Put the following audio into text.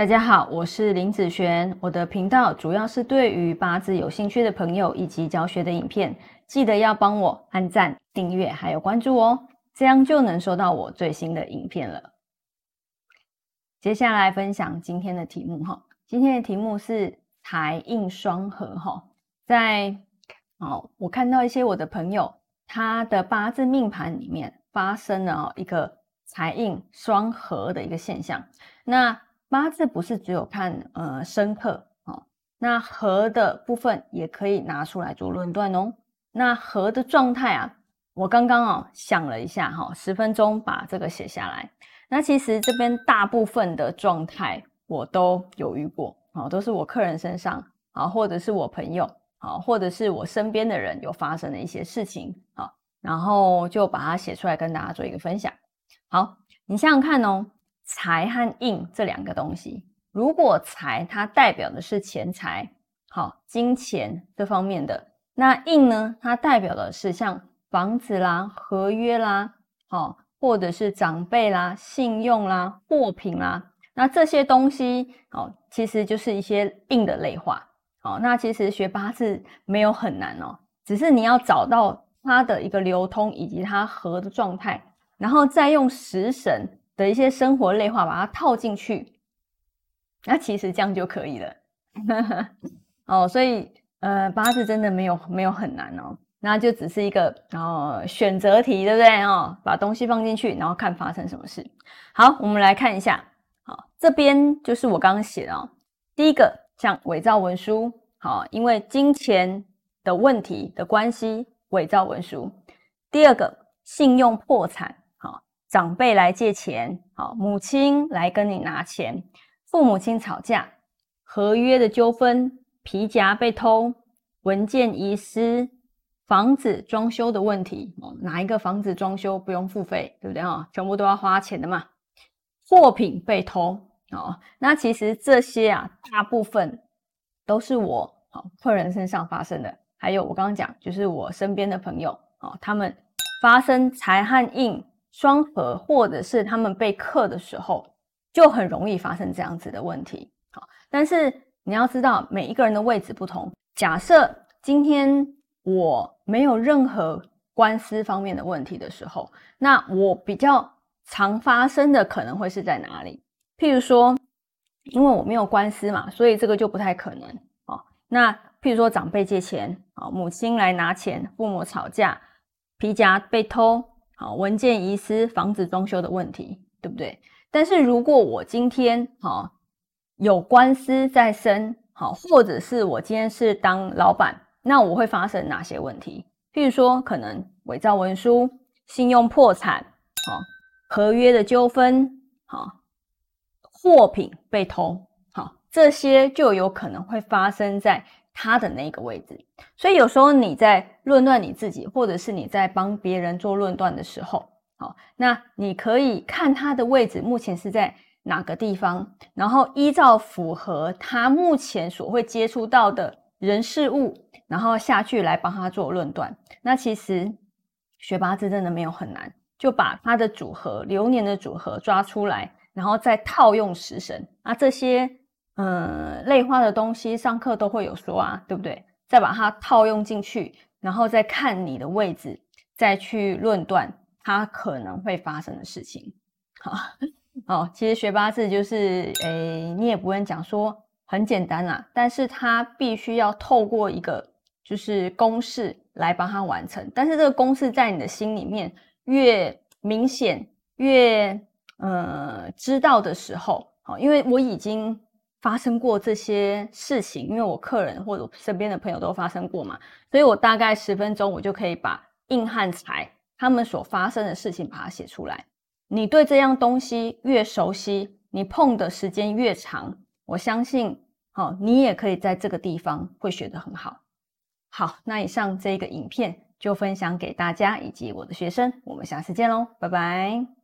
大家好，我是林子璇，我的频道主要是对于八字有兴趣的朋友以及教学的影片，记得要帮我按赞、订阅还有关注哦，这样就能收到我最新的影片了。接下来分享今天的题目哈，今天的题目是财印双合哈，在哦，我看到一些我的朋友他的八字命盘里面发生了一个财印双合的一个现象，那。八字不是只有看呃生克哦，那合的部分也可以拿出来做论断哦。那合的状态啊，我刚刚哦想了一下哈，十分钟把这个写下来。那其实这边大部分的状态我都犹豫过啊，都是我客人身上啊，或者是我朋友啊，或者是我身边的人有发生的一些事情啊，然后就把它写出来跟大家做一个分享。好，你想想看哦。财和印这两个东西，如果财它代表的是钱财，好金钱这方面的，那印呢，它代表的是像房子啦、合约啦，好或者是长辈啦、信用啦、货品啦，那这些东西，好其实就是一些印的类化，好那其实学八字没有很难哦，只是你要找到它的一个流通以及它合的状态，然后再用食神。的一些生活类化，把它套进去，那其实这样就可以了。哦，所以呃，八字真的没有没有很难哦，那就只是一个哦选择题，对不对哦？把东西放进去，然后看发生什么事。好，我们来看一下，好，这边就是我刚刚写的哦。第一个像伪造文书，好，因为金钱的问题的关系，伪造文书。第二个信用破产。长辈来借钱，好，母亲来跟你拿钱，父母亲吵架，合约的纠纷，皮夹被偷，文件遗失，房子装修的问题，哦，哪一个房子装修不用付费，对不对哈？全部都要花钱的嘛。货品被偷，哦，那其实这些啊，大部分都是我好客人身上发生的，还有我刚刚讲，就是我身边的朋友，哦，他们发生财和印。双核，或者是他们被克的时候，就很容易发生这样子的问题。好，但是你要知道，每一个人的位置不同。假设今天我没有任何官司方面的问题的时候，那我比较常发生的可能会是在哪里？譬如说，因为我没有官司嘛，所以这个就不太可能。哦，那譬如说长辈借钱，啊，母亲来拿钱，父母吵架，皮夹被偷。好，文件遗失、房子装修的问题，对不对？但是如果我今天好有官司在身，好，或者是我今天是当老板，那我会发生哪些问题？譬如说，可能伪造文书、信用破产，好，合约的纠纷，好，货品被偷，好，这些就有可能会发生在。他的那个位置，所以有时候你在论断你自己，或者是你在帮别人做论断的时候，好，那你可以看他的位置目前是在哪个地方，然后依照符合他目前所会接触到的人事物，然后下去来帮他做论断。那其实学八字真的没有很难，就把他的组合流年的组合抓出来，然后再套用食神啊这些。嗯，类化的东西上课都会有说啊，对不对？再把它套用进去，然后再看你的位置，再去论断它可能会发生的事情。好，哦，其实学八字就是，诶，你也不用讲说很简单啦，但是它必须要透过一个就是公式来帮它完成。但是这个公式在你的心里面越明显，越呃知道的时候，好，因为我已经。发生过这些事情，因为我客人或者身边的朋友都发生过嘛，所以我大概十分钟我就可以把硬汉财他们所发生的事情把它写出来。你对这样东西越熟悉，你碰的时间越长，我相信，好，你也可以在这个地方会学得很好。好，那以上这个影片就分享给大家以及我的学生，我们下次见喽，拜拜。